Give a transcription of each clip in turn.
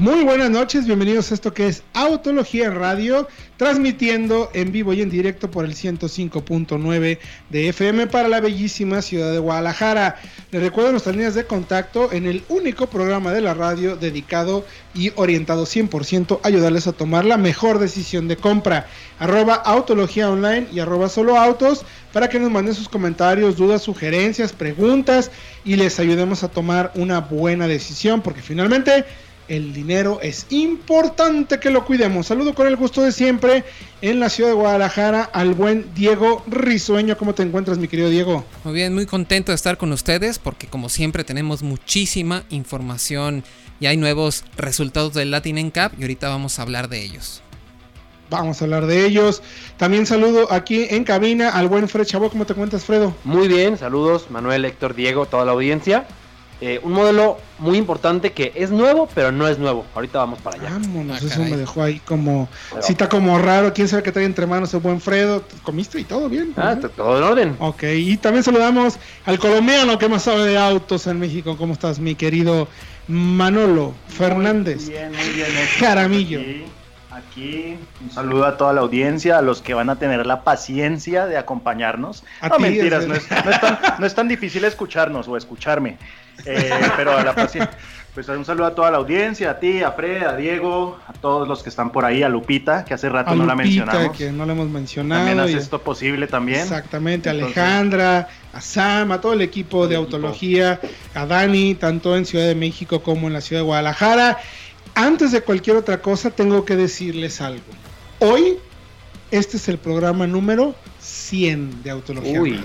Muy buenas noches, bienvenidos a esto que es Autología Radio, transmitiendo en vivo y en directo por el 105.9 de FM para la bellísima ciudad de Guadalajara. Les recuerdo nuestras líneas de contacto en el único programa de la radio dedicado y orientado 100% a ayudarles a tomar la mejor decisión de compra. Arroba Autología Online y arroba Autos para que nos manden sus comentarios, dudas, sugerencias, preguntas y les ayudemos a tomar una buena decisión porque finalmente el dinero es importante que lo cuidemos. Saludo con el gusto de siempre en la ciudad de Guadalajara al buen Diego Risueño. ¿Cómo te encuentras, mi querido Diego? Muy bien, muy contento de estar con ustedes porque como siempre tenemos muchísima información y hay nuevos resultados del Latin NCAP y ahorita vamos a hablar de ellos. Vamos a hablar de ellos. También saludo aquí en cabina al buen Fred Chavo. ¿Cómo te encuentras, Fredo? Muy bien, saludos Manuel, Héctor, Diego, toda la audiencia. Eh, un modelo muy importante que es nuevo, pero no es nuevo. Ahorita vamos para allá. Vámonos, ah, eso me dejó ahí como. cita como raro. ¿Quién sabe qué trae entre manos el buen Fredo? ¿Comiste y todo bien? Ah, todo en orden. Ok, y también saludamos al colombiano que más sabe de autos en México. ¿Cómo estás, mi querido Manolo Fernández? Muy bien, muy bien. Caramillo. Aquí, un saludo a toda la audiencia, a los que van a tener la paciencia de acompañarnos. no, mentiras, no es, no es tan difícil escucharnos o escucharme. Eh, pero a la paciencia. Pues un saludo a toda la audiencia, a ti, a Fred, a Diego, a todos los que están por ahí, a Lupita, que hace rato no la mencionamos. que no la hemos mencionado. También hace esto posible también. Exactamente, a Alejandra, a Sam, a todo el equipo de autología, a Dani, tanto en Ciudad de México como en la ciudad de Guadalajara. Antes de cualquier otra cosa, tengo que decirles algo. Hoy, este es el programa número 100 de Autología Uy.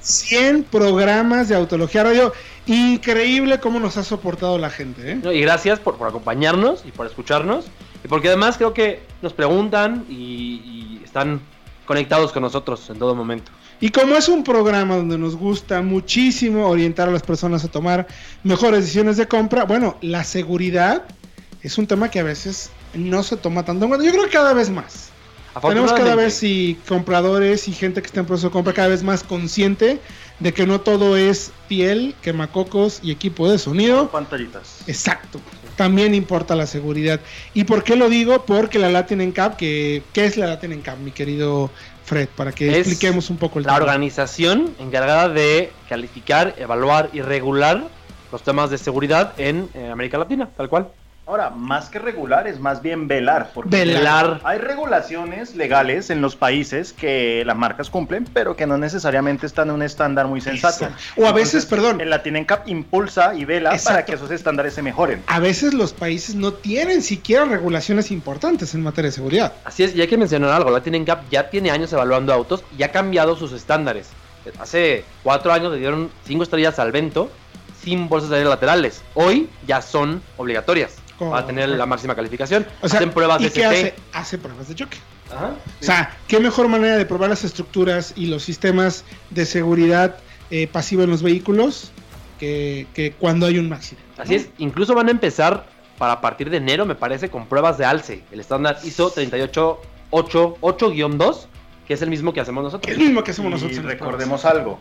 100 programas de Autología Radio. Increíble cómo nos ha soportado la gente. ¿eh? y gracias por, acompañarnos y por escucharnos. Y porque además creo que nos preguntan y, y están conectados con nosotros en todo momento. Y como es un programa donde nos gusta muchísimo orientar a las personas a tomar mejores decisiones de compra, bueno, la seguridad es un tema que a veces no se toma tanto en cuenta. Yo creo que cada vez más. Tenemos cada vez y compradores y gente que está en proceso de compra cada vez más consciente de que no todo es piel, quemacocos y equipo de sonido. Pantallitas. Exacto. También importa la seguridad. ¿Y por qué lo digo? Porque la Latin NCAP, que ¿qué es la Latin NCAP, mi querido Fred? Para que expliquemos un poco el la organización encargada de calificar, evaluar y regular los temas de seguridad en América Latina, tal cual. Ahora, más que regular, es más bien velar. Porque velar. Hay regulaciones legales en los países que las marcas cumplen, pero que no necesariamente están en un estándar muy sensato. O a veces, perdón. El Latin Cap impulsa y vela para que esos estándares se mejoren. A veces los países no tienen siquiera regulaciones importantes en materia de seguridad. Así es, y hay que mencionar algo. Latin Cap ya tiene años evaluando autos y ha cambiado sus estándares. Hace cuatro años le dieron cinco estrellas al Vento sin bolsas de aire laterales. Hoy ya son obligatorias va a tener la máxima calificación. O sea, Hacen pruebas de qué hace? hace pruebas de choque. Ajá, O sea, qué mejor manera de probar las estructuras y los sistemas de seguridad eh, pasiva en los vehículos que, que, cuando hay un accidente. Así es, incluso van a empezar para partir de enero, me parece, con pruebas de alce. El estándar ISO 38882, que es el mismo que hacemos nosotros. El mismo que hacemos nosotros. Y recordemos algo,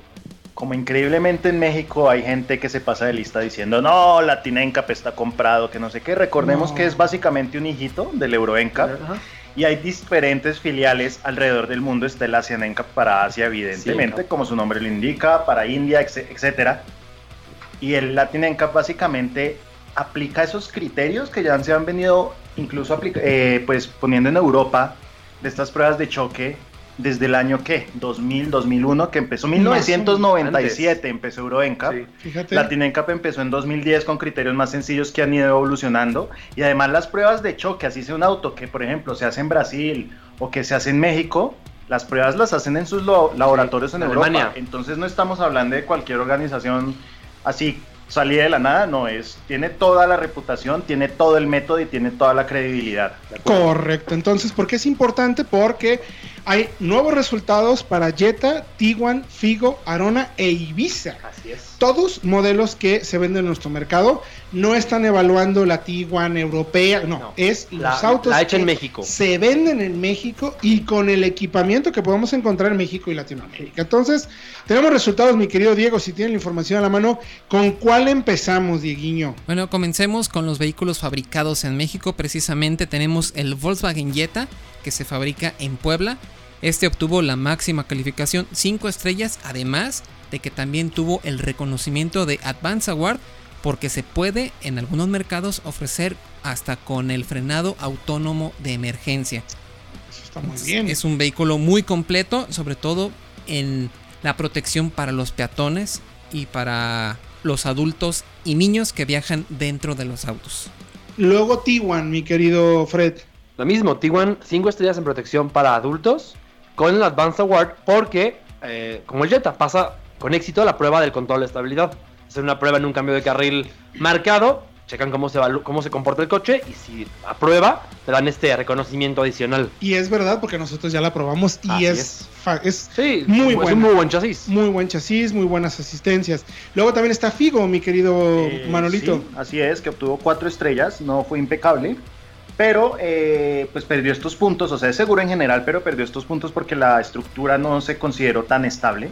como increíblemente en México hay gente que se pasa de lista diciendo, no, la Tinencap está comprado, que no sé qué. Recordemos que es básicamente un hijito del Euroencap. Y hay diferentes filiales alrededor del mundo. Está el Asian Encap para Asia, evidentemente, como su nombre lo indica, para India, etc. Y el Latin Encap básicamente aplica esos criterios que ya se han venido incluso eh, pues poniendo en Europa de estas pruebas de choque desde el año que 2000, 2001 que empezó 1997 empezó Euroencap. Sí, Latinencap empezó en 2010 con criterios más sencillos que han ido evolucionando. Y además las pruebas de choque, así sea un auto que por ejemplo se hace en Brasil o que se hace en México, las pruebas las hacen en sus laboratorios en Europa. Entonces no estamos hablando de cualquier organización así salida de la nada, no es. Tiene toda la reputación, tiene todo el método y tiene toda la credibilidad. Correcto. Entonces, ¿por qué es importante? Porque hay nuevos resultados para Jetta, Tiguan, Figo, Arona e Ibiza. Así es. Todos modelos que se venden en nuestro mercado. no están evaluando la Tiguan europea, no, No, es la- los autos la hecha en que México. se venden en México y con el equipamiento que podemos encontrar en México y Latinoamérica. Entonces, tenemos resultados, mi querido Diego, si tienen la información a la mano, ¿con cuál empezamos, Dieguiño? Bueno, comencemos con los vehículos fabricados en México. Precisamente tenemos el Volkswagen Jetta, que se fabrica en Puebla. Este obtuvo la máxima calificación 5 estrellas, además de que también tuvo el reconocimiento de Advance Award, porque se puede en algunos mercados ofrecer hasta con el frenado autónomo de emergencia. Eso está muy bien. Es un vehículo muy completo, sobre todo en la protección para los peatones y para los adultos y niños que viajan dentro de los autos. Luego Tiguan, mi querido Fred. Lo mismo, Tiguan 5 estrellas en protección para adultos con el Advanced Award porque, eh, como el Jetta, pasa con éxito la prueba del control de estabilidad. Es una prueba en un cambio de carril marcado, checan cómo se, cómo se comporta el coche y si aprueba, te dan este reconocimiento adicional. Y es verdad porque nosotros ya la probamos y Así es, es. fa- es Sí, Muy es un muy buen chasis. muy buen chasis, muy buenas asistencias. Luego también está Figo, mi querido Eh, Manolito. sí, así es, que obtuvo cuatro estrellas, no fue impecable, pero eh, pues perdió estos puntos, o sea, es seguro en general, pero perdió estos puntos porque la estructura no se consideró tan estable.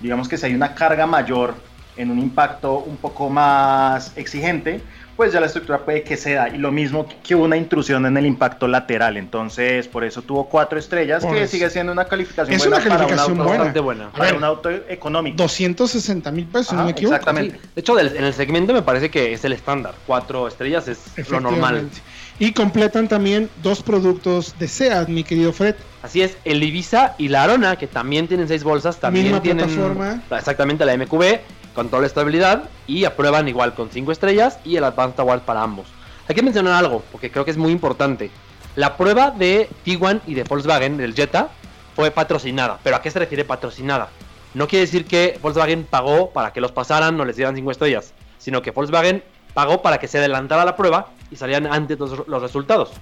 Digamos que si hay una carga mayor en un impacto un poco más exigente, pues ya la estructura puede que ceda. Y lo mismo que una intrusión en el impacto lateral. Entonces, por eso tuvo cuatro estrellas, Por que sigue siendo una calificación Es buena una para un calificación auto- buena. Bastante buena. A para ver, un auto económico. 260 mil pesos, no me equivoco. exactamente. Sí. De hecho, del- en el segmento me parece que es el estándar. Cuatro estrellas es lo normal. Y completan también dos productos de SEAT, mi querido Fred. Así es, el Ibiza y la Arona, que también tienen seis bolsas, también Misma tienen plataforma. la- exactamente la MQB, control de estabilidad y aprueban igual con cinco estrellas y el Advanced Award para ambos. Hay que mencionar algo, porque creo que es muy importante. La prueba de Tiguan y de Volkswagen, del Jetta, fue patrocinada. ¿Pero a qué se refiere patrocinada? No quiere decir que Volkswagen pagó para que los pasaran o les dieran cinco estrellas, sino que Volkswagen pagó para que se adelantara la prueba y salían antes los, los resultados.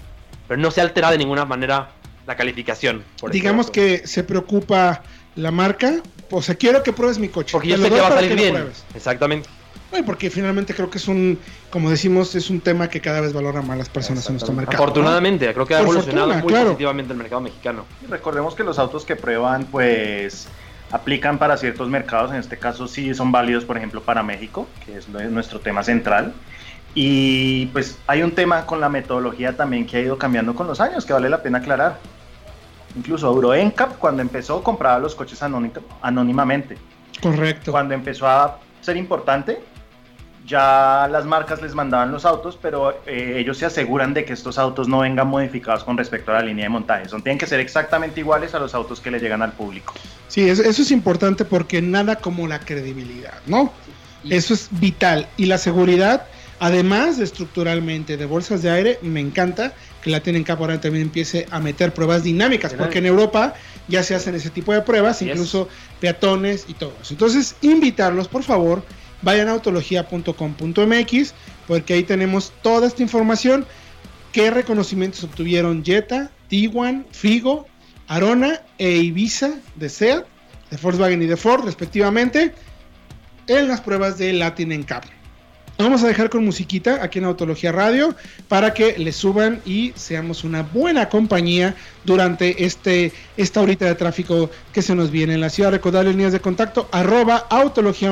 Pero no se altera de ninguna manera la calificación. por este Digamos que se preocupa la marca. O sea, quiero que pruebes mi coche. Porque Te yo sé que va a salir bien. Exactamente. Ay, porque finalmente creo que es un, como decimos, es un tema que cada vez valora más las personas en nuestro mercado. ¿no? Afortunadamente, creo que ha Por evolucionado fortuna, muy claro. positivamente el mercado mexicano. Y Recordemos que los autos que prueban, pues aplican para ciertos mercados, en este caso sí son válidos, por ejemplo, para México, que es nuestro tema central. Y pues hay un tema con la metodología también que ha ido cambiando con los años, que vale la pena aclarar. Incluso Euro NCAP, cuando empezó, compraba los coches anóni- anónimamente. Correcto. Cuando empezó a ser importante, ya las marcas les mandaban los autos, pero eh, ellos se aseguran de que estos autos no vengan modificados con respecto a la línea de montaje. Son, tienen que ser exactamente iguales a los autos que le llegan al público. Sí, es- eso es importante porque nada como la credibilidad, ¿no? Eso es vital. Y la seguridad, además de estructuralmente de bolsas de aire, me encanta que la tienen Cap ahora también empiece a meter pruebas dinámicas, porque en Europa ya se hacen ese tipo de pruebas, es. incluso peatones y todo eso. Entonces, invitarlos, por favor, vayan a autología.com.mx, porque ahí tenemos toda esta información. ¿Qué reconocimientos obtuvieron Jetta, Tiguan, Figo, Arona e Ibiza de SEAT, de Volkswagen y de Ford, respectivamente, en las pruebas de Latin NCAP. Vamos a dejar con musiquita aquí en Autología Radio para que le suban y seamos una buena compañía durante este, esta horita de tráfico que se nos viene en la ciudad. Recordarles líneas de contacto, arroba Autología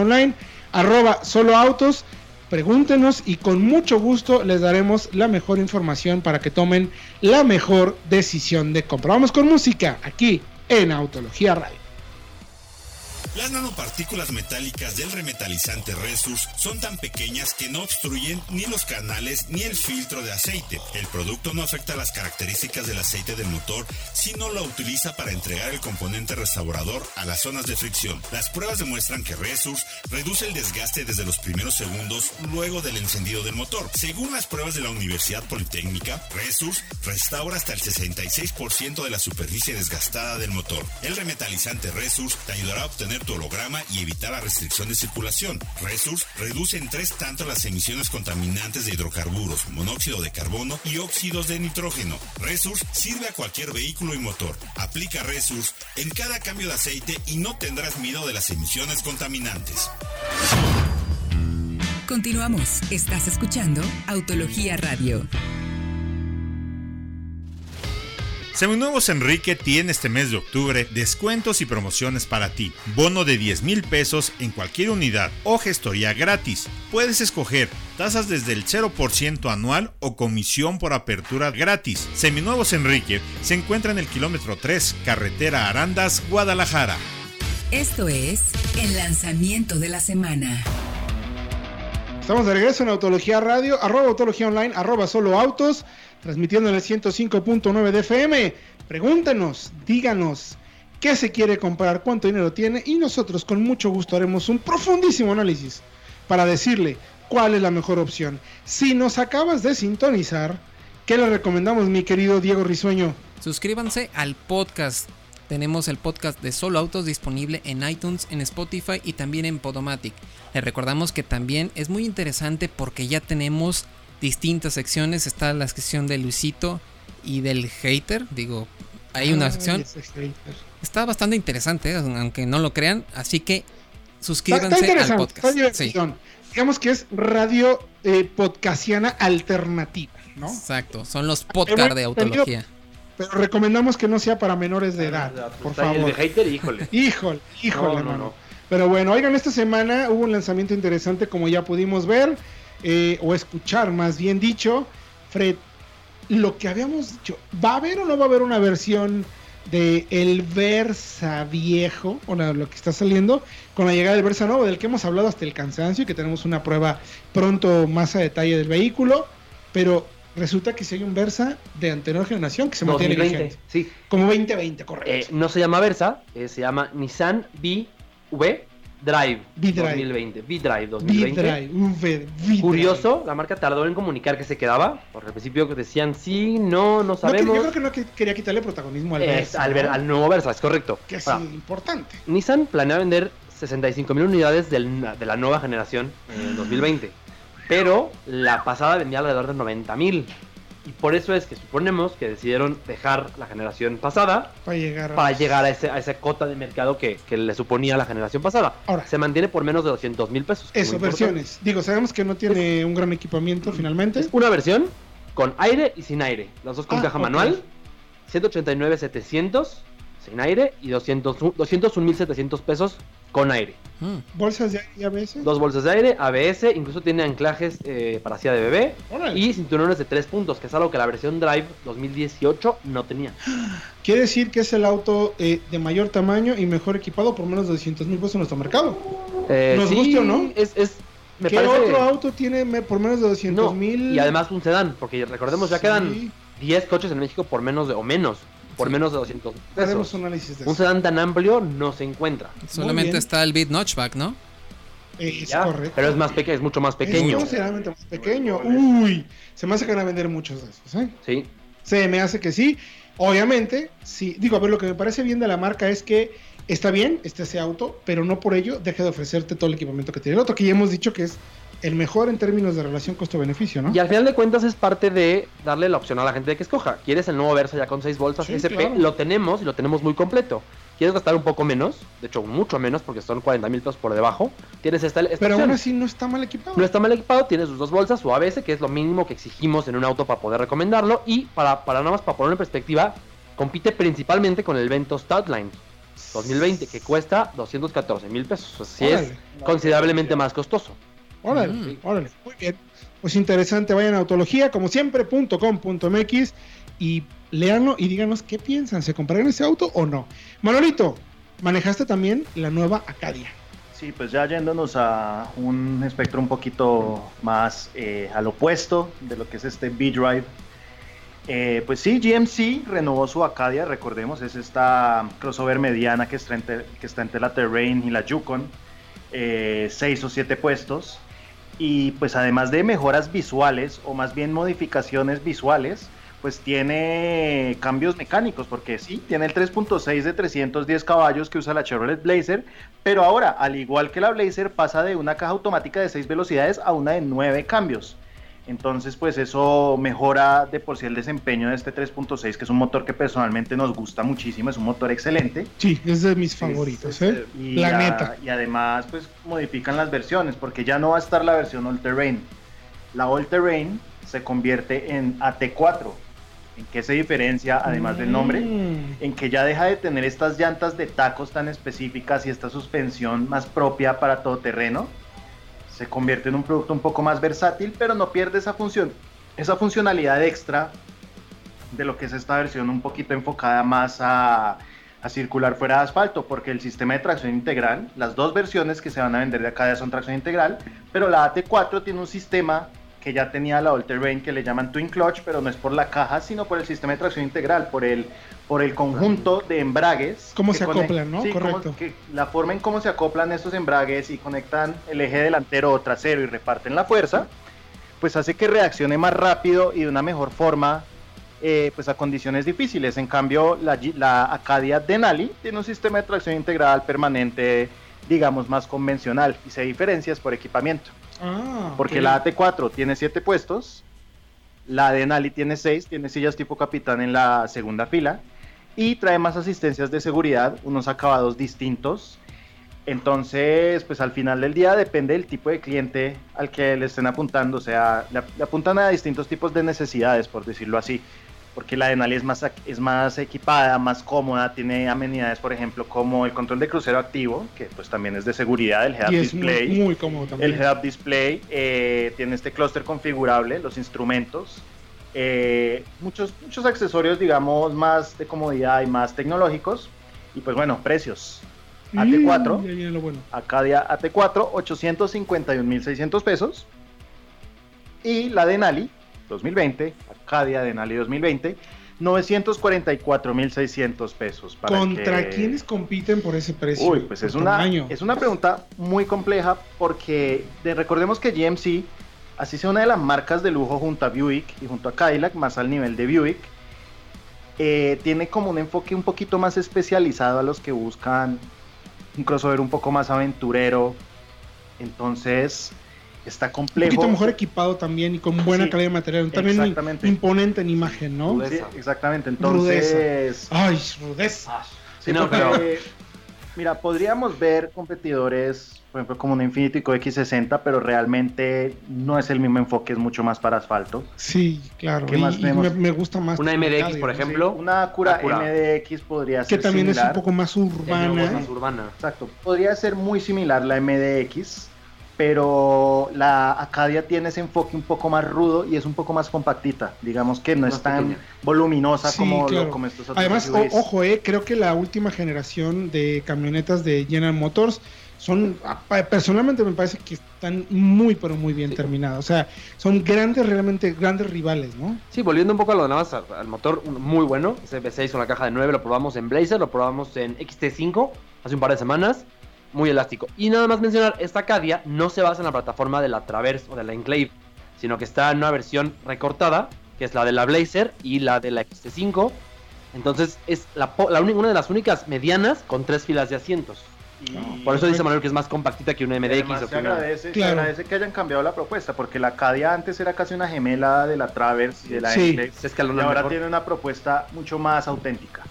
arroba Solo Autos. Pregúntenos y con mucho gusto les daremos la mejor información para que tomen la mejor decisión de compra. Vamos con música aquí en Autología Radio. Las nanopartículas metálicas del remetalizante Resus son tan pequeñas que no obstruyen ni los canales ni el filtro de aceite. El producto no afecta las características del aceite del motor, sino lo utiliza para entregar el componente restaurador a las zonas de fricción. Las pruebas demuestran que Resus reduce el desgaste desde los primeros segundos luego del encendido del motor. Según las pruebas de la Universidad Politécnica, Resus restaura hasta el 66% de la superficie desgastada del motor. El remetalizante Resus te ayudará a obtener tu holograma y evitar la restricción de circulación. Resus reduce en tres tanto las emisiones contaminantes de hidrocarburos, monóxido de carbono y óxidos de nitrógeno. Resus sirve a cualquier vehículo y motor. Aplica Resus en cada cambio de aceite y no tendrás miedo de las emisiones contaminantes. Continuamos. Estás escuchando Autología Radio. Seminuevos Enrique tiene este mes de octubre descuentos y promociones para ti. Bono de 10 mil pesos en cualquier unidad o gestoría gratis. Puedes escoger tasas desde el 0% anual o comisión por apertura gratis. Seminuevos Enrique se encuentra en el kilómetro 3, carretera Arandas, Guadalajara. Esto es el lanzamiento de la semana. Estamos de regreso en Autología Radio, arroba Autología Online, arroba Solo Autos, transmitiendo en el 105.9 de FM. Pregúntenos, díganos qué se quiere comprar, cuánto dinero tiene y nosotros con mucho gusto haremos un profundísimo análisis para decirle cuál es la mejor opción. Si nos acabas de sintonizar, ¿qué le recomendamos mi querido Diego Risueño? Suscríbanse al podcast. Tenemos el podcast de Solo Autos disponible en iTunes, en Spotify y también en Podomatic. Les recordamos que también es muy interesante porque ya tenemos distintas secciones. Está la sección de Luisito y del hater. Digo, hay una Ay, sección. Está bastante interesante, ¿eh? aunque no lo crean. Así que suscríbanse está al podcast. está Sí, diversión. Digamos que es radio eh, podcastiana alternativa, ¿no? exacto. Son los podcasts de autología. Pero recomendamos que no sea para menores de edad, por el favor. de hater, híjole. Híjole, híjole, No, no, mano. no. Pero bueno, oigan, esta semana hubo un lanzamiento interesante, como ya pudimos ver, eh, o escuchar más bien dicho. Fred, lo que habíamos dicho, ¿va a haber o no va a haber una versión de el Versa viejo, o lo que está saliendo, con la llegada del Versa nuevo, del que hemos hablado hasta el cansancio y que tenemos una prueba pronto más a detalle del vehículo? Pero resulta que si hay un Versa de anterior generación que se mantiene 2020, vigente. sí. Como 2020, correcto. Eh, no se llama Versa, eh, se llama Nissan V Drive V-Drive. 2020. V-Drive 2020. V-Drive, V-Drive. Curioso, la marca tardó en comunicar que se quedaba, porque al principio decían sí, no, no sabemos. yo creo que no que- quería quitarle protagonismo al Es Versa, al, ver- ¿no? al nuevo Versa, es correcto. que es Ahora, importante. Nissan planea vender 65 mil unidades del- de la nueva generación en 2020, pero la pasada vendía alrededor de 90 mil. Y por eso es que suponemos que decidieron dejar la generación pasada Para llegar a... para llegar a, ese, a esa cota de mercado que, que le suponía la generación pasada. Ahora. se mantiene por menos de 200 mil pesos. Eso, versiones. Digo, sabemos que no tiene un gran equipamiento finalmente. Es una versión con aire y sin aire. Las dos con Ah, caja ok. manual. 189,700 sin aire y 200 201,700 pesos con aire. Mm. Bolsas de aire y ABS. Dos bolsas de aire, ABS, incluso tiene anclajes eh, para silla de bebé Órale. y cinturones de 3 puntos, que es algo que la versión Drive 2018 no tenía. Quiere decir que es el auto eh, de mayor tamaño y mejor equipado por menos de 200 mil pesos en nuestro mercado. Eh, Nos sí, guste o no. Es, es, me ¿Qué parece... otro auto tiene por menos de 200 No, mil? y además un sedán, porque recordemos ya Sí. quedan 10 coches en México por menos de, o menos, por Sí. menos de 200 Haremos pesos. un análisis de Un sedán tan amplio no se encuentra. Solamente está el Beat Notchback, ¿no? Es Ya, correcto. Pero es más pequeño, es mucho más pequeño. Es considerablemente más pequeño. Uy, se me hace que van a vender muchos de esos, ¿eh? Sí. Se me hace que sí. Obviamente, sí. Digo, a ver, lo que me parece bien de la marca es que está bien este ese auto, pero no por ello deja de ofrecerte todo el equipamiento que tiene el otro, que ya hemos dicho que es el mejor en términos de relación costo-beneficio, ¿no? Y al final de cuentas es parte de darle la opción a la gente de que escoja. ¿Quieres el nuevo Versa ya con 6 bolsas Sí, SP? claro. Lo tenemos y lo tenemos muy completo. ¿Quieres gastar un poco menos? De hecho, mucho menos porque son 40 mil pesos por debajo. Tienes esta, esta Pero opción. aún así no está mal equipado. No está mal equipado, tiene sus dos bolsas, su ABS, que es lo mínimo que exigimos en un auto para poder recomendarlo. Y para, para nada más para poner en perspectiva, compite principalmente con el Vento Stoutline 2020, que cuesta 214 mil pesos. Así es considerablemente más costoso. Órale, Mm. órale. Muy bien. Pues interesante, vayan a autología, como siempre, punto com, punto mx y leanlo y díganos qué piensan, ¿se compraron ese auto o no? Manolito, manejaste también la nueva Acadia. Sí, pues ya yéndonos a un espectro un poquito más eh, al opuesto de lo que es este B-Drive. Eh, pues sí, GMC renovó su Acadia, recordemos, es esta crossover mediana que está entre, que está entre la Terrain y la Yukon, eh, seis o siete puestos. Y pues además de mejoras visuales, o más bien modificaciones visuales, pues tiene cambios mecánicos, porque sí, tiene el 3.6 de 310 caballos que usa la Chevrolet Blazer, pero ahora, al igual que la Blazer, pasa de una caja automática de 6 velocidades a una de 9 cambios. Entonces, pues eso mejora de por sí el desempeño de este 3.6, que es un motor que personalmente nos gusta muchísimo, es un motor excelente. Sí, es de mis favoritos, ¿eh? Y, la neta. Y además, pues modifican las versiones, porque ya no va a estar la versión All Terrain. La All Terrain se convierte en AT4. ¿En qué se diferencia, además del nombre? Mm. En que ya deja de tener estas llantas de tacos tan específicas y esta suspensión más propia para todo terreno se convierte en un producto un poco más versátil, pero no pierde esa función, esa funcionalidad extra de lo que es esta versión un poquito enfocada más a, circular fuera de asfalto, porque el sistema de tracción integral, las dos versiones que se van a vender de acá ya son tracción integral, pero la AT4 tiene un sistema que ya tenía la All Terrain que le llaman Twin Clutch, pero no es por la caja, sino por el sistema de tracción integral, por el, por el conjunto de embragues. Cómo se acoplan, ¿no? Sí, cómo- Correcto. que la forma en cómo se acoplan estos embragues y conectan el eje delantero o trasero y reparten la fuerza, pues hace que reaccione más rápido y de una mejor forma eh, pues a condiciones difíciles. En cambio, la, la Acadia Denali tiene un sistema de tracción integral permanente, digamos, más convencional y se diferencia por equipamiento. Ah, Porque la AT4 tiene 7 puestos, la Denali tiene 6, tiene sillas tipo capitán en la segunda fila y trae más asistencias de seguridad, unos acabados distintos. Entonces, pues al final del día depende del tipo de cliente al que le estén apuntando, o sea, le, le apuntan a distintos tipos de necesidades, por decirlo así. Porque la Denali es más, es más equipada, más cómoda, tiene amenidades, por ejemplo, como el control de crucero activo, que pues también es de seguridad, el head-up display. muy, muy cómodo también. El head-up display eh, tiene este clúster configurable, los instrumentos, eh, muchos, muchos accesorios, digamos, más de comodidad y más tecnológicos. Y pues bueno, precios. AT4, Mm, ahí viene lo bueno. Acadia AT4, 851.600 pesos. Y la Denali 2020, Acadia Denali 2020, 944.600 pesos. para ¿Contra que- quiénes compiten por ese precio? Uy, pues es una, tamaño. es una pregunta muy compleja porque de- recordemos que GMC, así sea una de las marcas de lujo junto a Buick y junto a Cadillac, más al nivel de Buick, eh, tiene como un enfoque un poquito más especializado a los que buscan un crossover un poco más aventurero. Entonces, está Un complejo. poquito mejor equipado también y con buena Sí, calidad de material. También exactamente. imponente en imagen, ¿no? Rudeza. Sí, exactamente. Entonces, Ay, rudeza. Sí, Sí, no, porque, pero- Mira, podríamos ver competidores, por ejemplo, como un Infiniti X60, pero realmente no es el mismo enfoque, es mucho más para asfalto. Sí, claro. ¿Qué y, más y tenemos? me, me gusta más. Una MDX, por ejemplo. Una Acura, Acura. MDX podría Que ser también es similar. un poco más Es más urbana. urbana. Exacto, podría ser muy similar la MDX, pero la Acadia tiene ese enfoque un poco más rudo y es un poco más compactita. Digamos que no Más es tan pequeña. voluminosa Sí, como, lo- claro. como estos otros Además, o- ojo, eh, creo que la última generación de camionetas de General Motors son, a- personalmente me parece que están muy, pero muy bien Sí. terminadas. O sea, son grandes, realmente grandes rivales, ¿no? Sí, volviendo un poco a lo de nada más al, motor, muy bueno. Ese V6 con la caja de 9 lo probamos en Blazer, lo probamos en XT5 hace un par de semanas. Muy elástico. Y nada más mencionar, esta Acadia no se basa en la plataforma de la Traverse o de la Enclave, sino que está en una versión recortada, que es la de la Blazer y la de la XT5. Entonces es la, po- la una de las únicas medianas con tres filas de asientos. Y- Por eso dice Manuel que es más compactita que una MDX Además, o se que una... agradece, se agradece que hayan cambiado la propuesta, porque la Acadia antes era casi una gemela de la Traverse y de la Sí. Enclave, Se y ahora mejor. tiene una propuesta mucho más auténtica.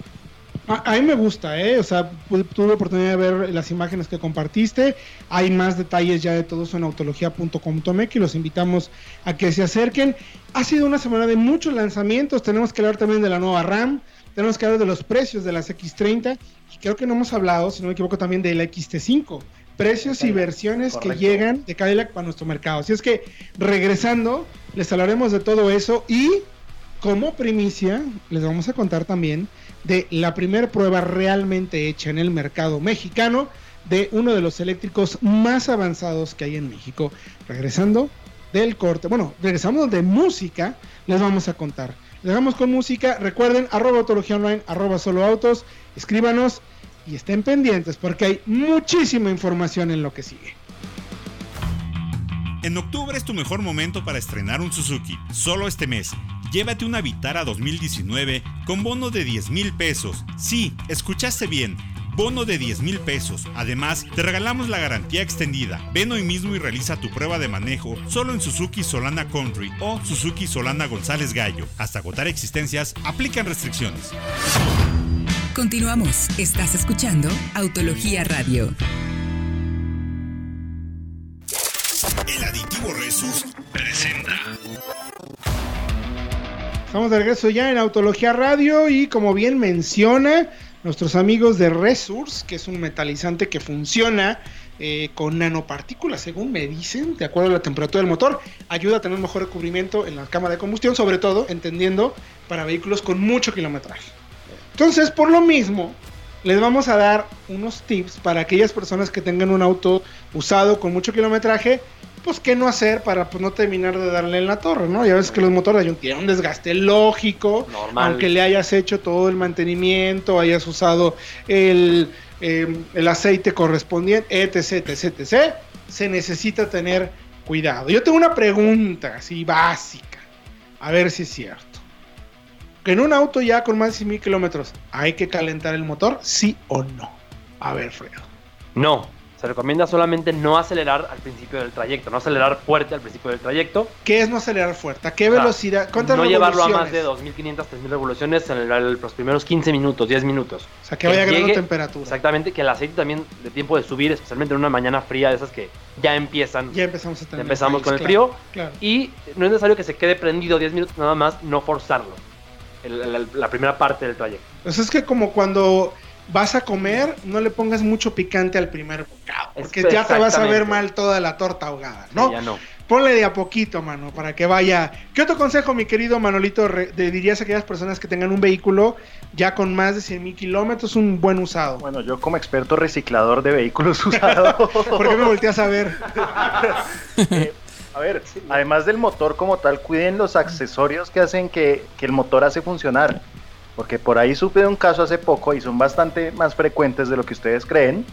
A, a mí me gusta, ¿eh? O sea, tuve oportunidad de ver las imágenes que compartiste. Hay más detalles ya de todo eso en autología.com.mx y los invitamos a que se acerquen. Ha sido una semana de muchos lanzamientos. Tenemos que hablar también de la nueva RAM. Tenemos que hablar de los precios de las X30. Y creo que no hemos hablado, si no me equivoco, también de la XT5. Precios y versiones que llegan de Cadillac para nuestro mercado. Así es que, regresando, les hablaremos de todo eso y como primicia, les vamos a contar también de la primera prueba realmente hecha en el mercado mexicano de uno de los eléctricos más avanzados que hay en México. Regresando del corte, bueno, regresamos de música, les vamos a contar. Les dejamos con música, recuerden, arroba autología online, arroba solo autos, escríbanos y estén pendientes porque hay muchísima información en lo que sigue. En octubre es tu mejor momento para estrenar un Suzuki. Solo este mes. Llévate una Vitara 2019 con bono de 10 mil pesos. Sí, escuchaste bien. bono de 10 mil pesos. Además, te regalamos la garantía extendida. Ven hoy mismo y realiza tu prueba de manejo solo en Suzuki Solana Country o Suzuki Solana González Gallo. Hasta agotar existencias, aplican restricciones. Continuamos. Estás escuchando Autología Radio. Estamos de regreso ya en Autología Radio y como bien menciona nuestros amigos de Resource, que es un metalizante que funciona eh, con nanopartículas, según me dicen, de acuerdo a la temperatura del motor, ayuda a tener mejor recubrimiento en la cámara de combustión, sobre todo, entendiendo, para vehículos con mucho kilometraje. Entonces, por lo mismo, les vamos a dar unos tips para aquellas personas que tengan un auto usado con mucho kilometraje, pues qué no hacer para pues, no terminar de darle en la torre, ¿no? Ya ves que los motores tienen un desgaste lógico, Normal. aunque le hayas hecho todo el mantenimiento, hayas usado el, eh, el aceite correspondiente, etc, etc, etc, se necesita tener cuidado. Yo tengo una pregunta así básica, a ver si es cierto. Que en un auto ya con más de 100 mil kilómetros, ¿hay que calentar el motor? ¿Sí o no? A ver, Fredo. No, se recomienda solamente no acelerar al principio del trayecto, no acelerar fuerte al principio del trayecto. ¿Qué es no acelerar fuerte? ¿A qué velocidad? ¿Cuántas no llevarlo a más de 2.500, 3.000 revoluciones en el- los primeros 15 minutos, 10 minutos. O sea, que vaya ganando temperatura. Exactamente, que el aceite también de tiempo de subir, especialmente en una mañana fría de esas que ya empiezan. Ya empezamos a tener. empezamos con el claro, frío. Claro. Y no es necesario que se quede prendido 10 minutos nada más, no forzarlo. El- el- la primera parte del trayecto. Pues es que como cuando vas a comer, no le pongas mucho picante al primer bocado. Porque ya te vas a ver mal toda la torta ahogada, ¿no? Ya no. Ponle de a poquito, mano, para que vaya. ¿Qué otro consejo, mi querido Manolito, le dirías a aquellas personas que tengan un vehículo ya con más de 100 mil kilómetros, un buen usado? Bueno, yo como experto reciclador de vehículos usados. ¿Por qué me volteas a ver? Eh, a ver, además del motor como tal, cuiden los accesorios que hacen que, que el motor hace funcionar. Porque por ahí supe de un caso hace poco y son bastante más frecuentes de lo que ustedes creen.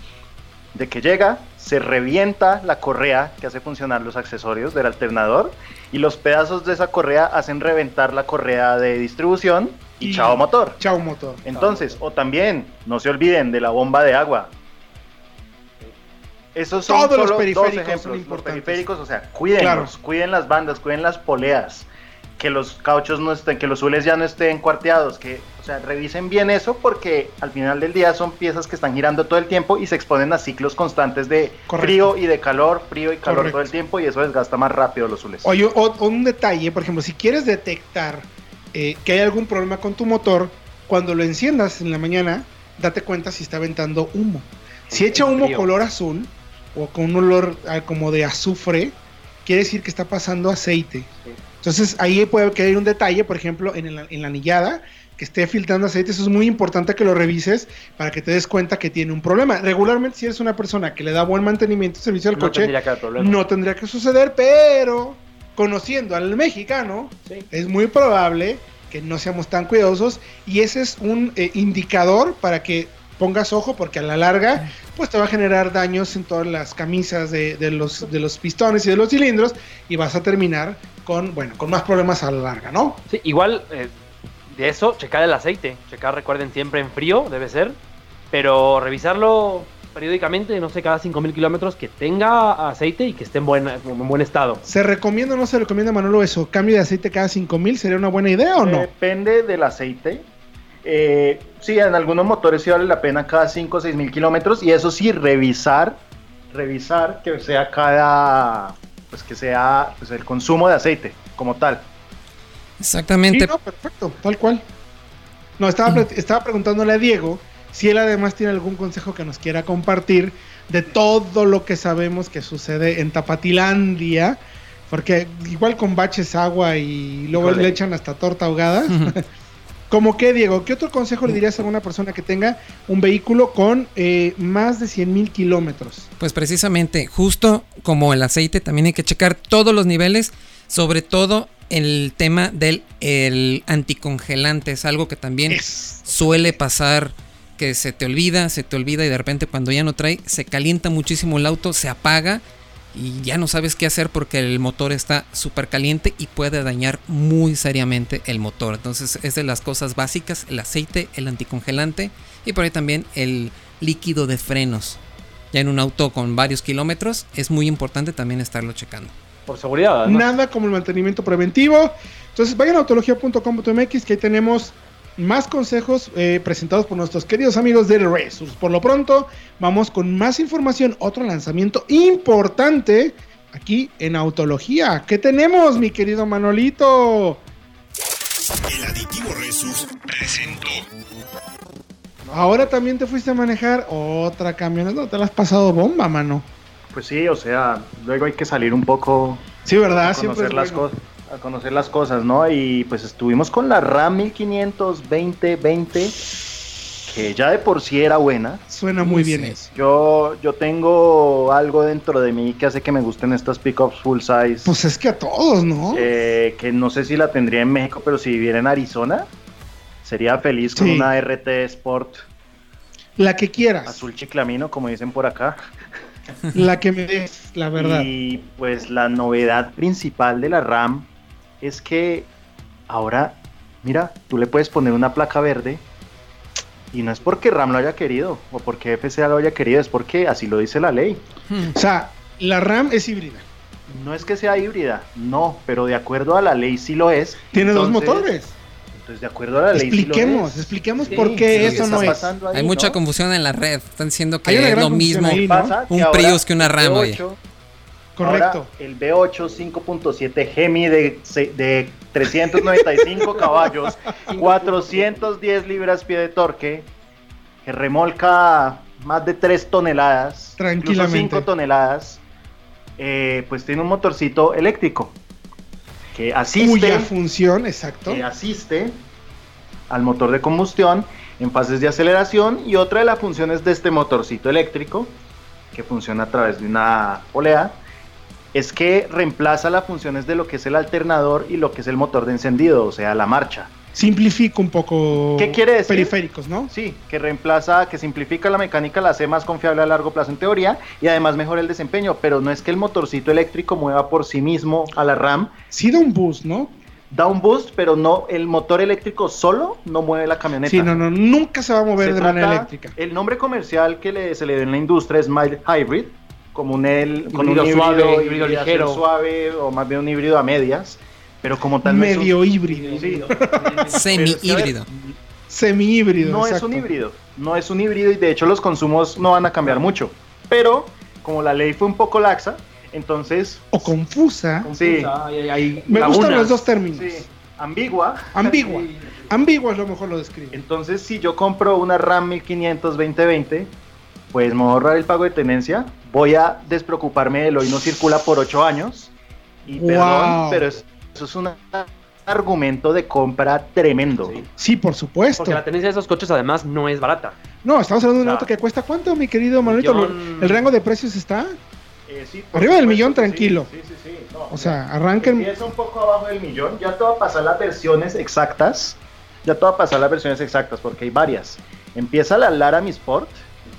De que llega, se revienta la correa que hace funcionar los accesorios del alternador y los pedazos de esa correa hacen reventar la correa de distribución y, Y- chao motor. Chao, motor. Entonces, o también, no se olviden de la bomba de agua. Esos son Todos los periféricos dos ejemplos. son Los importantes. periféricos, o sea, cuídenlos, Claro. cuiden las bandas, cuiden las poleas, que los cauchos no estén, que los zules ya no estén cuarteados, que, o sea, revisen bien eso porque al final del día son piezas que están girando todo el tiempo y se exponen a ciclos constantes de Correcto. frío y de calor, frío y calor Correcto. todo el tiempo y eso desgasta más rápido los zules. Oye, o, o un detalle, por ejemplo, si quieres detectar eh, que hay algún problema con tu motor, cuando lo enciendas en la mañana, date cuenta si está aventando humo. Si echa humo frío. color azul o con un olor ah, como de azufre, quiere decir que está pasando aceite. Sí. Entonces ahí puede que haya un detalle, por ejemplo, en, el- en la anillada, que esté filtrando aceite. Eso es muy importante que lo revises para que te des cuenta que tiene un problema. Regularmente, si eres una persona que le da buen mantenimiento y servicio al No coche, tendría que haber problema. no tendría que suceder, pero conociendo al mexicano, Sí. es muy probable que no seamos tan cuidadosos y ese es un eh, indicador para que pongas ojo porque a la larga pues te va a generar daños en todas las camisas de, de los, de los pistones y de los cilindros y vas a terminar con, bueno, con más problemas a la larga, ¿no? Sí, igual eh, de eso, checar el aceite. Checar, recuerden, siempre en frío, debe ser. Pero revisarlo periódicamente, no sé, cada 5000 kilómetros, que tenga aceite y que esté en buen, en buen estado. ¿Se recomienda o no se recomienda, Manolo, eso? ¿Cambio de aceite cada 5000 sería una buena idea o no? Depende del aceite. Eh, sí, en algunos motores sí vale la pena cada 5 o 6 mil kilómetros. Y eso sí, revisar, revisar que sea cada, pues que sea pues, el consumo de aceite como tal. Exactamente. Sí, no, perfecto, tal cual. No, estaba, estaba preguntándole a Diego si él además tiene algún consejo que nos quiera compartir de todo lo que sabemos que sucede en Tapatilandia, porque igual con baches agua y luego Híjole. le echan hasta torta ahogada. ¿Cómo qué, Diego? ¿Qué otro consejo le dirías a una persona que tenga un vehículo con eh, más de 100 mil kilómetros? Pues precisamente, justo como el aceite, también hay que checar todos los niveles, sobre todo el tema del el anticongelante. Es algo que también Es- suele pasar que se te olvida, se te olvida y de repente cuando ya no trae, se calienta muchísimo el auto, se apaga y ya no sabes qué hacer porque el motor está súper caliente y puede dañar muy seriamente el motor. Entonces es de las cosas básicas, el aceite, el anticongelante y por ahí también el líquido de frenos. Ya en un auto con varios kilómetros es muy importante también estarlo checando. Por seguridad. Nada como el mantenimiento preventivo. Entonces vayan a autología.com.mx que ahí tenemos más consejos eh, presentados por nuestros queridos amigos de Resus. Por lo pronto, vamos con más información. Otro lanzamiento importante aquí en Autología. ¿Qué tenemos, mi querido Manolito? El aditivo Resus presentó. Ahora también te fuiste a manejar otra camioneta. Te la has pasado bomba, mano. Pues sí, o sea, luego hay que salir un poco Sí, ¿verdad? Siempre conocer, es las bueno. cosas, a conocer las cosas, ¿no? Y pues estuvimos con la RAM 1500 2020, que ya de por sí era buena. Suena muy bien eso. Yo, yo tengo algo dentro de mí que hace que me gusten estas pickups full size. Pues es que a todos, ¿no? eh, que no sé si la tendría en México, pero si viviera en Arizona, sería feliz con Sí. una RT Sport La que quieras. azul chiclamino, como dicen por acá. La que me des, la verdad. Y pues la novedad principal de la RAM es que ahora, mira, tú le puedes poner una placa verde y no es porque RAM lo haya querido o porque FCA lo haya querido, es porque así lo dice la ley. Hmm. O sea, la RAM es híbrida. No es que sea híbrida, no, pero de acuerdo a la ley sí lo es. Tiene dos motores. Entonces, de acuerdo a la ley Expliquemos, sí lo es. expliquemos Sí, por qué sí, eso no es. ahí, Hay mucha ¿no? confusión en la red. Están diciendo que es lo mismo un Prius que una RAM, V8 oye. Correcto. Ahora, el V8 5.7 Gemi de, se- de 395 caballos, 410 libras pie de torque, que remolca más de 3 toneladas, Tranquilamente. 5 toneladas, eh, pues tiene un motorcito eléctrico que asiste, Cuya función, exacto. que asiste al motor de combustión en fases de aceleración y otra de las funciones de este motorcito eléctrico que funciona a través de una polea es que reemplaza las funciones de lo que es el alternador y lo que es el motor de encendido, o sea, la marcha. Simplifica un poco ¿Qué quiere decir? periféricos, ¿no? Sí, que reemplaza, que simplifica la mecánica, la hace más confiable a largo plazo en teoría y además mejora el desempeño, pero no es que el motorcito eléctrico mueva por sí mismo a la RAM, Sí da un boost, ¿no? da un boost, pero no el motor eléctrico solo no mueve la camioneta. Sí, no, no, nunca se va a mover Se de manera trata- eléctrica. El nombre comercial que le, se le dio en la industria es mild hybrid, como un, el, con un Híbrido híbrido, suave, híbrido ligero. suave o más bien un híbrido a medias, pero como tal no es un- Medio híbrido. Semi híbrido. Semi híbrido. no es un híbrido, no es un híbrido y de hecho los consumos no van a cambiar mucho, pero como la ley fue un poco laxa, entonces O confusa. sí, Hay- hay- hay Me gustan los dos términos. sí, ambigua, Ambigua. Ambigua es lo mejor lo describe. Entonces, si yo compro una RAM 1500 2020, pues me voy a ahorrar el pago de tenencia, voy a despreocuparme del hoy no circula por 8 años. Y Wow. perdón, pero es- eso es un argumento de compra tremendo. Sí. Sí, por supuesto. Porque la tenencia de esos coches además no es barata. No, estamos hablando de un auto que cuesta cuánto, mi querido Manuelito. millón- El rango de precios está. Eh, sí, Arriba del millón, sí, tranquilo. Sí, sí, sí. no, O sea, arranquen. Empieza un poco abajo del millón. Ya te va a pasar las versiones exactas. Ya te va a pasar las versiones exactas porque hay varias. Empieza la Lara Mi Sport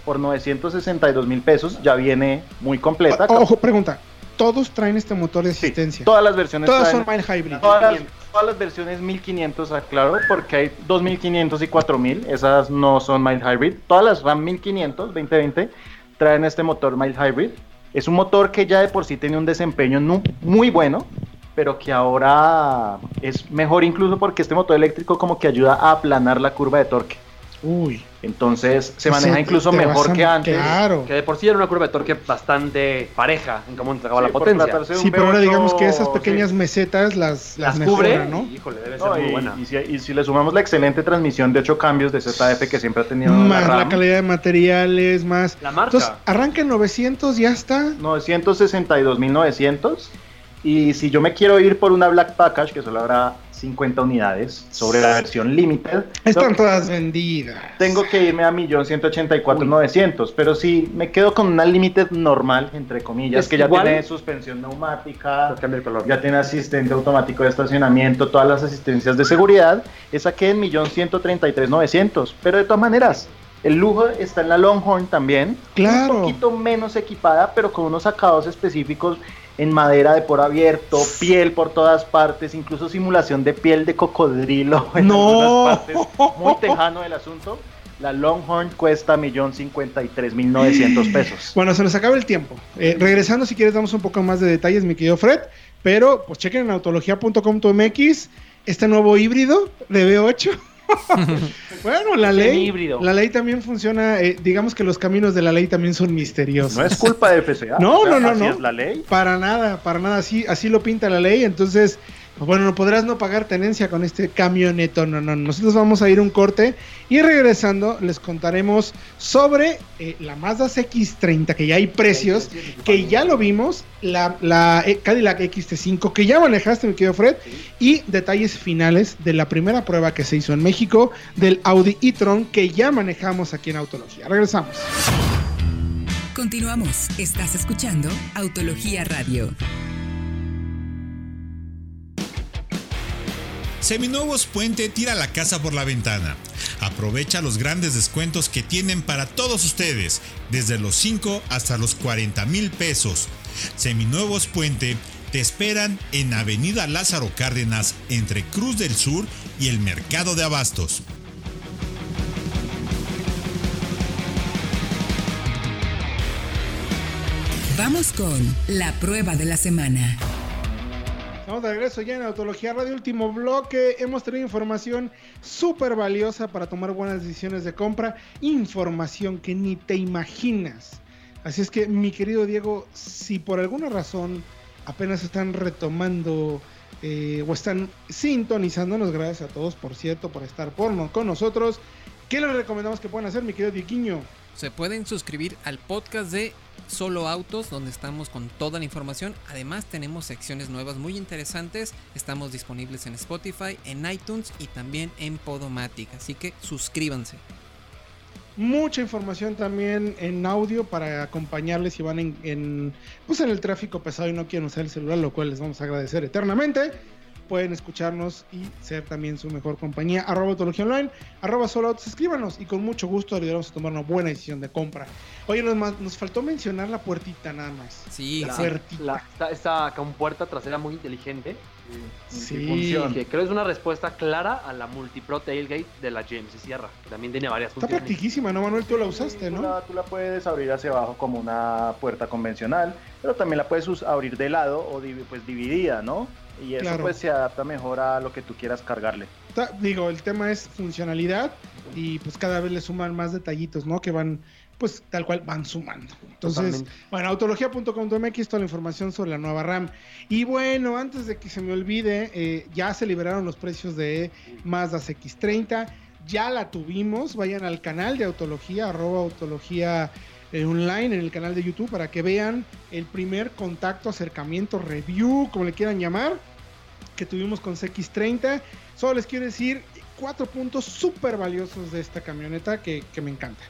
por 962 mil pesos. Ya viene muy completa. O- Ojo, pregunta. Todos traen este motor de Sí, asistencia. todas las versiones Todas traen- son mild hybrid. todas las, todas las versiones 1500, aclaro, porque hay 2500 y 4000. Esas no son mild hybrid. Todas las RAM 1500 2020 traen este motor mild hybrid. Es un motor que ya de por sí tiene un desempeño nu- muy bueno, pero que ahora es mejor incluso porque este motor eléctrico como que ayuda a aplanar la curva de torque. Uy. Entonces se maneja incluso mejor a- que antes. Claro. Que de por sí era una curva de torque bastante pareja en cómo entregaba Sí, la potencia. Sí, pero ahora V8, digamos que esas pequeñas sí. mesetas las, las, Las cubre, mejora, ¿no? híjole, debe ser No, muy y, buena. y si, y si le sumamos la excelente transmisión de 8 cambios de ZF que siempre ha tenido Más la RAM, calidad de materiales, más. La marca. Entonces, arranca en 900, ya está. 962.900 y si yo me quiero ir por una Black Package que solo habrá 50 unidades sobre la versión Limited Están todas vendidas. tengo que irme a 1.184.900 pero si me quedo con una Limited normal entre comillas Es que ya igual. tiene suspensión neumática Cambia el color. ya tiene asistente automático de estacionamiento, todas las asistencias de seguridad, esa que en 1.133.900. Pero de todas maneras, el lujo está en la Longhorn también. Claro. Un poquito menos equipada, pero con unos acabados específicos en madera de por abierto, piel por todas partes, incluso simulación de piel de cocodrilo en No. algunas partes. Muy tejano el asunto. La Longhorn cuesta 1.053.900 pesos. Bueno, se nos acaba el tiempo. Eh, regresando, si quieres, damos un poco más de detalles, mi querido Fred. Pero, pues chequen en autología.com.mx este nuevo híbrido de B8. Bueno, la ley, híbrido. la ley también funciona. eh, digamos que los caminos de la ley también son misteriosos. No es culpa de FCA. No, no, no, así no. es la ley. Para nada, para nada. Así, así lo pinta la ley. Entonces, bueno, no podrás no pagar tenencia con este camioneto. No, no. Nosotros vamos a ir un corte y regresando les contaremos sobre eh, la Mazda CX30, que ya hay precios, que ya lo vimos, la, la eh, Cadillac XT5, que ya manejaste, mi querido Fred, y detalles finales de la primera prueba que se hizo en México del Audi e-tron, que ya manejamos aquí en Autología. Regresamos. Continuamos. Estás escuchando Autología Radio. Seminuevos Puente tira la casa por la ventana. Aprovecha los grandes descuentos que tienen para todos ustedes, desde los 5 hasta los 40 mil pesos. Seminuevos Puente te esperan en Avenida Lázaro Cárdenas entre Cruz del Sur y el Mercado de Abastos. Vamos con la prueba de la semana. Estamos de regreso ya en Autología Radio, último bloque. Hemos tenido información súper valiosa para tomar buenas decisiones de compra. Información que ni te imaginas. Así es que, mi querido Diego, si por alguna razón apenas están retomando eh, o están sintonizándonos, gracias a todos, por cierto, por estar por, con nosotros. ¿Qué les recomendamos que puedan hacer, mi querido Dieguiño? Se pueden suscribir al podcast de Solo Autos, donde estamos con toda la información. Además, tenemos secciones nuevas muy interesantes. Estamos disponibles en Spotify, en iTunes y también en Podomatic. Así que suscríbanse. Mucha información también en audio para acompañarles si van en, pues en el tráfico pesado y no quieren usar el celular, lo cual les vamos a agradecer eternamente. Pueden escucharnos y ser también su mejor compañía. Arroba Autología Online, arroba solo autos, escríbanos y con mucho gusto ayudaremos a tomar una buena decisión de compra. Oye, nos, nos faltó mencionar la puertita nada más. Sí, La puertita. La- esta, esta con puerta trasera muy inteligente. Sí. Que creo es una respuesta clara a la multipro tailgate de la GMC Sierra. Que también tiene varias Está practiquísima, ¿no, Manuel? Tú la usaste, Tú ¿no? la, tú la puedes abrir hacia abajo como una puerta convencional, pero también la puedes abrir de lado o pues dividida, ¿no? Y eso Claro. pues se adapta mejor a lo que tú quieras cargarle. Digo, el tema es funcionalidad y pues cada vez le suman más detallitos, ¿no? Que van, pues tal cual van sumando. Entonces, Totalmente. bueno, autología.com.mx, toda la información sobre la nueva RAM. Y bueno, antes de que se me olvide, eh, ya se liberaron los precios de Mazda X30. Ya la tuvimos, vayan al canal de Autología, arroba Autología eh, online en el canal de YouTube para que vean el primer contacto, acercamiento, review, como le quieran llamar, que tuvimos con CX30. Solo les quiero decir cuatro puntos súper valiosos de esta camioneta que, que me encanta.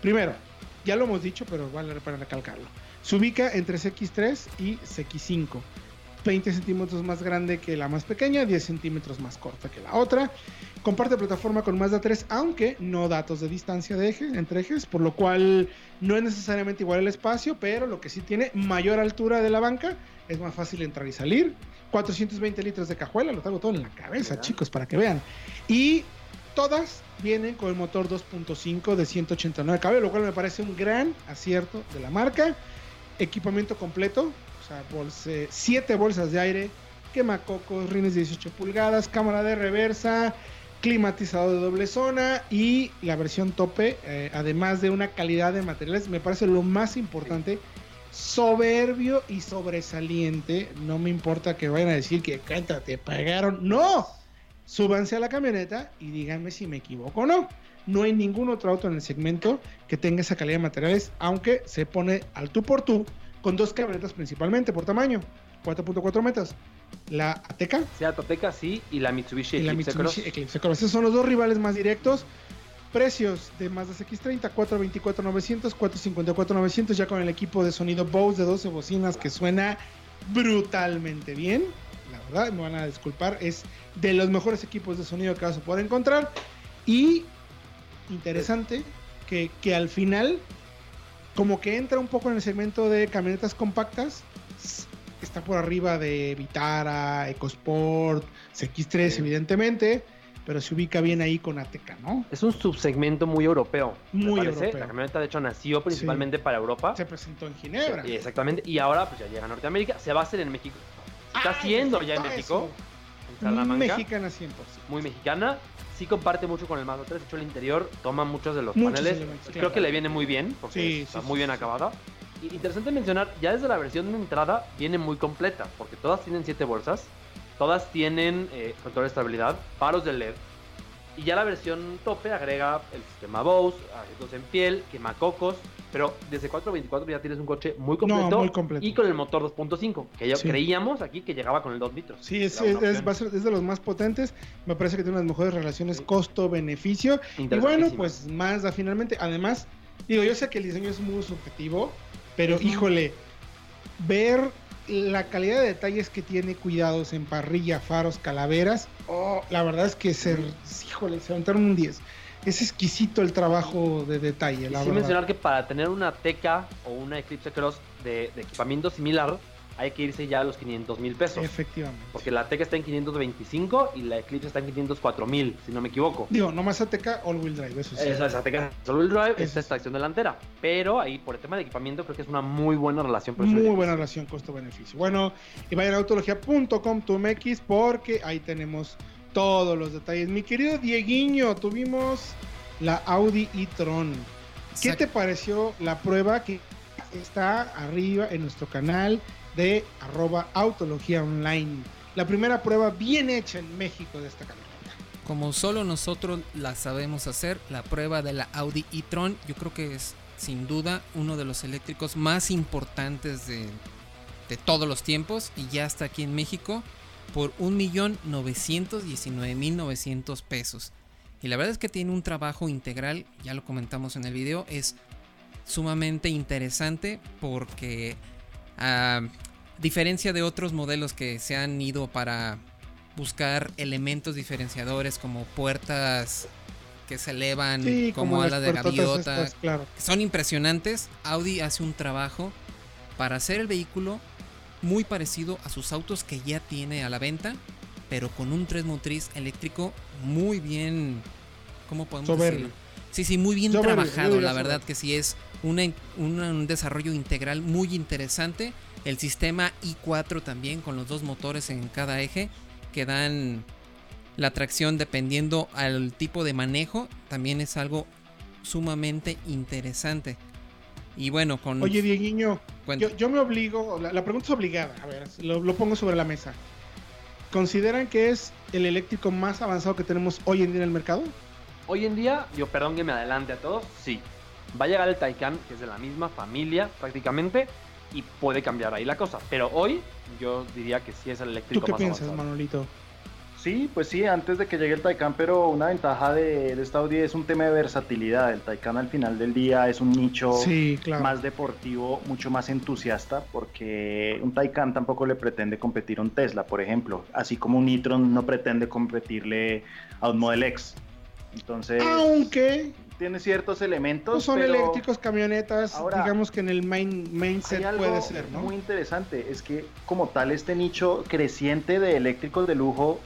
Primero, ya lo hemos dicho, pero vale pena recalcarlo. Se ubica entre CX3 y CX5. 20 centímetros más grande que la más pequeña, 10 centímetros más corta que la otra. Comparte plataforma con Mazda 3, aunque no datos de distancia de eje, entre ejes, por lo cual no es necesariamente igual el espacio, pero lo que sí tiene mayor altura de la banca, es más fácil entrar y salir. 420 litros de cajuela, lo traigo todo en la cabeza, chicos, para que vean. Y todas vienen con el motor 2.5 de 189 caballos, lo cual me parece un gran acierto de la marca. Equipamiento completo, sea, 7 bolsas de aire, quemacocos, rines de 18 pulgadas, cámara de reversa, climatizador de doble zona y la versión tope, eh, además de una calidad de materiales, me parece lo más importante, soberbio y sobresaliente. No me importa que vayan a decir que canta, te pagaron. No, súbanse a la camioneta y díganme si me equivoco o no. No hay ningún otro auto en el segmento que tenga esa calidad de materiales, aunque se pone al tú por tú con dos camionetas principalmente por tamaño, 4.4 metros. La Ateca Seat Ateca, sí, y la Mitsubishi y la Eclipse Mitsubishi Cross. Eclipse Cross. Esos son los dos rivales más directos. Precios de Mazda X30, 424.900, 454.900, ya con el equipo de sonido Bose de 12 bocinas que suena brutalmente bien. La verdad, me van a disculpar, es de los mejores equipos de sonido que vas a poder encontrar. Y interesante que, que al final, como que entra un poco en el segmento de camionetas compactas, está por arriba de Vitara, EcoSport, CX3, Sí. evidentemente. pero se ubica bien ahí con Ateca, ¿no? Es un subsegmento muy europeo. Muy europeo. La camioneta, de hecho, nació principalmente para Europa. Se presentó en Ginebra. Exactamente. Y ahora, pues ya llega a Norteamérica. Se va a hacer en México. Se está Ay, haciendo ya en México. En eso. Salamanca. Mexicana 100%. Muy mexicana. Sí comparte mucho con el Mazda 3. De hecho, el interior toma muchos de los Muchos paneles. elementos, Creo claro. que le viene muy bien. Porque Sí, está sí, muy sí, bien acabada. Y interesante mencionar, ya desde la versión de entrada viene muy completa. Porque todas tienen 7 bolsas. Todas tienen eh, control de estabilidad. Faros de LED. Y ya la versión tope agrega el sistema Bose, asientos en piel, quemacocos. Pero desde 424 ya tienes un coche muy completo. muy completo. Y con el motor 2.5. Que ya Sí. creíamos aquí que llegaba con el 2 litros. Sí, es, es- va a ser- es de los más potentes. Me parece que tiene unas mejores relaciones Sí. costo-beneficio. Y bueno, pues Mazda finalmente. Además, digo, yo sé que el diseño es muy subjetivo, pero híjole, ver la calidad de detalles que tiene cuidados en parrilla, faros, calaveras, oh, la verdad es que se, híjole, se aventaron un 10. Es exquisito el trabajo de detalle, Y la sí verdad. mencionar que para tener una Teca o una Eclipse Cross de, de equipamiento similar, hay que irse ya a los 500 mil pesos. Efectivamente. Porque la Teca está en 525 y la Eclipse está en 504 mil, si no me equivoco. Digo, nomás ATK All Wheel Drive, eso sí. Esa, esa Teca solo el drive, es sí. tracción delantera. Pero ahí, por el tema de equipamiento, creo que es una muy buena relación. Muy buena relación costo-beneficio. Bueno, y vayan a autología.com.mx porque ahí tenemos todos los detalles. Mi querido Dieguiño, tuvimos la Audi e-tron. ¿Qué te pareció la prueba que está arriba en nuestro canal de arroba autología online? La primera prueba bien hecha en México de esta camioneta. Como solo nosotros la sabemos hacer, la prueba de la Audi e-tron, yo creo que es sin duda uno de los eléctricos más importantes de, de todos los tiempos y ya está aquí en México por 1.919.900 pesos. Y la verdad es que tiene un trabajo integral, ya lo comentamos en el video, es sumamente interesante porque a diferencia de otros modelos que se han ido para buscar elementos diferenciadores como puertas que se elevan Sí, como, las ala de gaviota, estas, claro. que son impresionantes. Audi hace un trabajo para hacer el vehículo muy parecido a sus autos que ya tiene a la venta, pero con un tres motriz eléctrico muy bien, ¿cómo podemos decirlo? Sí, sí, muy bien trabajado, la verdad que sí es una- una- un desarrollo integral muy interesante. El sistema i4 también con los dos motores en cada eje que dan la tracción dependiendo al tipo de manejo también es algo sumamente interesante. Y bueno, con Oye, Dieguiño. Yo, yo me obligo, la, la pregunta es obligada, a ver, lo, lo pongo sobre la mesa. ¿Consideran que es el eléctrico más avanzado que tenemos hoy en día en el mercado? Hoy en día, yo perdón que me adelante a todos, sí. Va a llegar el Taycan, que es de la misma familia prácticamente, y puede cambiar ahí la cosa. Pero hoy, yo diría que sí es el ¿Tú eléctrico qué más piensas, avanzado. Manolito? Sí, pues sí, antes de que llegue el Taycan, pero una ventaja de, de esta Audi es un tema de versatilidad. El Taycan al final del día es un nicho Sí, claro. más deportivo, mucho más entusiasta, porque un Taycan tampoco le pretende competir a un Tesla, por ejemplo, así como un e-tron no pretende competirle a un Model X. Entonces, Aunque tiene ciertos elementos. no son pero eléctricos, camionetas, Ahora, digamos que en el main, mindset algo puede ser, ¿no? muy interesante, es que como tal este nicho creciente de eléctricos de lujo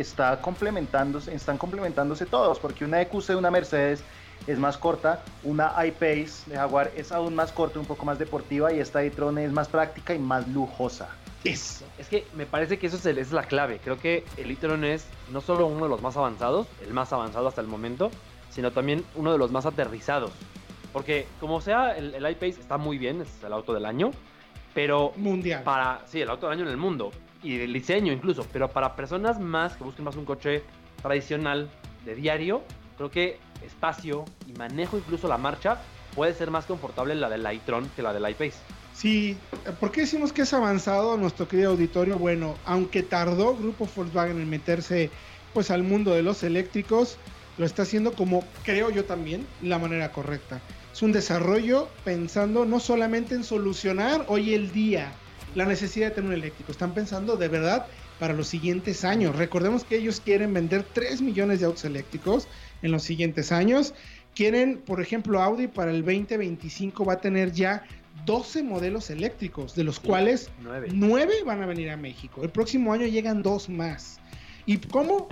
está complementándose, están complementándose todos, porque una EQC de una Mercedes es más corta, una I-Pace de Jaguar es aún más corta, un poco más deportiva y esta e-tron es más práctica y más lujosa. Eso. Es que me parece que eso es, el- es la clave. Creo que el e-tron es no solo uno de los más avanzados, el más avanzado hasta el momento, sino también uno de los más aterrizados. Porque como sea, el, el iPace está muy bien, es el auto del año, pero Mundial. para, sí, el auto del año en el mundo, y del diseño incluso, pero para personas más que busquen más un coche tradicional de diario, creo que espacio y manejo incluso la marcha puede ser más confortable la del i-tron que la del iPace. Sí, ¿por qué decimos que es avanzado nuestro querido auditorio? Bueno, aunque tardó Grupo Volkswagen en meterse pues al mundo de los eléctricos, lo está haciendo como creo yo también la manera correcta. Es un desarrollo pensando no solamente en solucionar hoy el día la necesidad de tener un eléctrico, están pensando de verdad para los siguientes años. Recordemos que ellos quieren vender 3 millones de autos eléctricos en los siguientes años. Quieren, por ejemplo, Audi para el 2025 va a tener ya 12 modelos eléctricos, de los cuales Nueve. 9 van a venir a México. El próximo año llegan dos más. ¿Y cómo?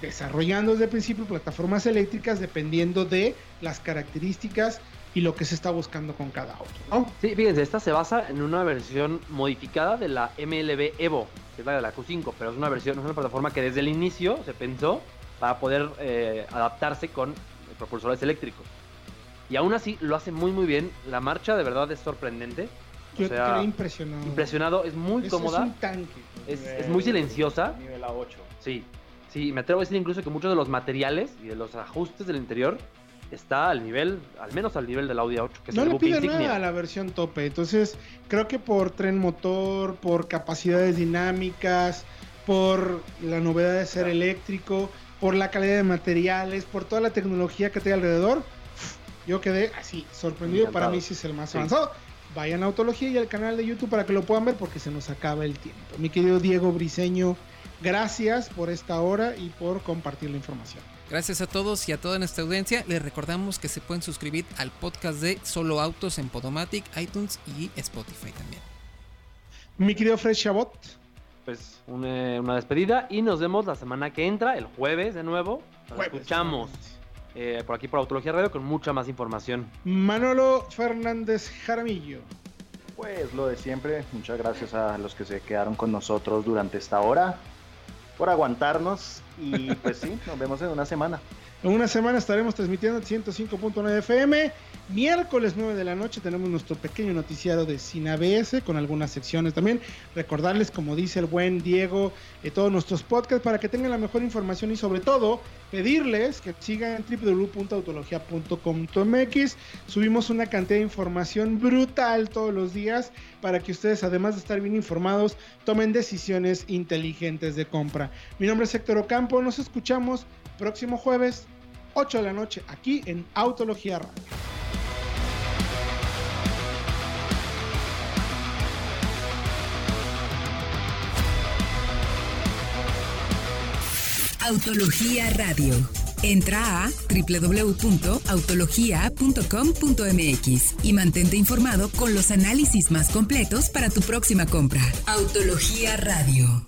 Desarrollando desde el principio plataformas eléctricas dependiendo de las características y lo que se está buscando con cada auto. Sí, fíjense, esta se basa en una versión modificada de la MLB Evo, que es la de la Q5, pero es una versión, es una plataforma que desde el inicio se pensó para poder eh, adaptarse con propulsores eléctricos. Y aún así lo hace muy muy bien. La marcha de verdad es sorprendente. Yo o sea, impresionado. Impresionado, es muy cómoda. Es un tanque. Es, es, muy silenciosa. Nivel A8. Sí, sí, me atrevo a decir incluso que muchos de los materiales y de los ajustes del interior está al nivel, al menos al nivel del Audi A8, que es no el le pide nada a la versión tope. Entonces, creo que por tren motor, por capacidades dinámicas, por la novedad de ser eléctrico, por la calidad de materiales, por toda la tecnología que tiene alrededor, yo quedé así, sorprendido. Encantado. Para mí sí es el más Sí. avanzado. Vayan a Autología y al canal de YouTube para que lo puedan ver porque se nos acaba el tiempo. Mi querido Diego Briseño, gracias por esta hora y por compartir la información. Gracias a todos y a toda nuestra audiencia. Les recordamos que se pueden suscribir al podcast de Solo Autos en Podomatic, iTunes y Spotify también. Mi querido Fred Chabot, Pues un, una despedida y nos vemos la semana que entra, el jueves de nuevo. Nos Jueves, escuchamos eh, por aquí por Autología Radio con mucha más información. Manolo Fernández Jaramillo. Pues lo de siempre, muchas gracias a los que se quedaron con nosotros durante esta hora por aguantarnos y pues sí, nos vemos en una semana. En una semana estaremos transmitiendo 105.9 FM. Miércoles 9 de la noche tenemos nuestro pequeño noticiario de Cine ABS con algunas secciones también. Recordarles, como dice el buen Diego, eh, todos nuestros podcasts para que tengan la mejor información y sobre todo pedirles que sigan www.autologia.com.mx. Subimos una cantidad de información brutal todos los días para que ustedes, además de estar bien informados, tomen decisiones inteligentes de compra. Mi nombre es Héctor Ocampo. Nos escuchamos próximo jueves, 8 de la noche, aquí en Autología Radio. Autología Radio. Entra a www.autologia.com.mx y mantente informado con los análisis más completos para tu próxima compra. Autología Radio.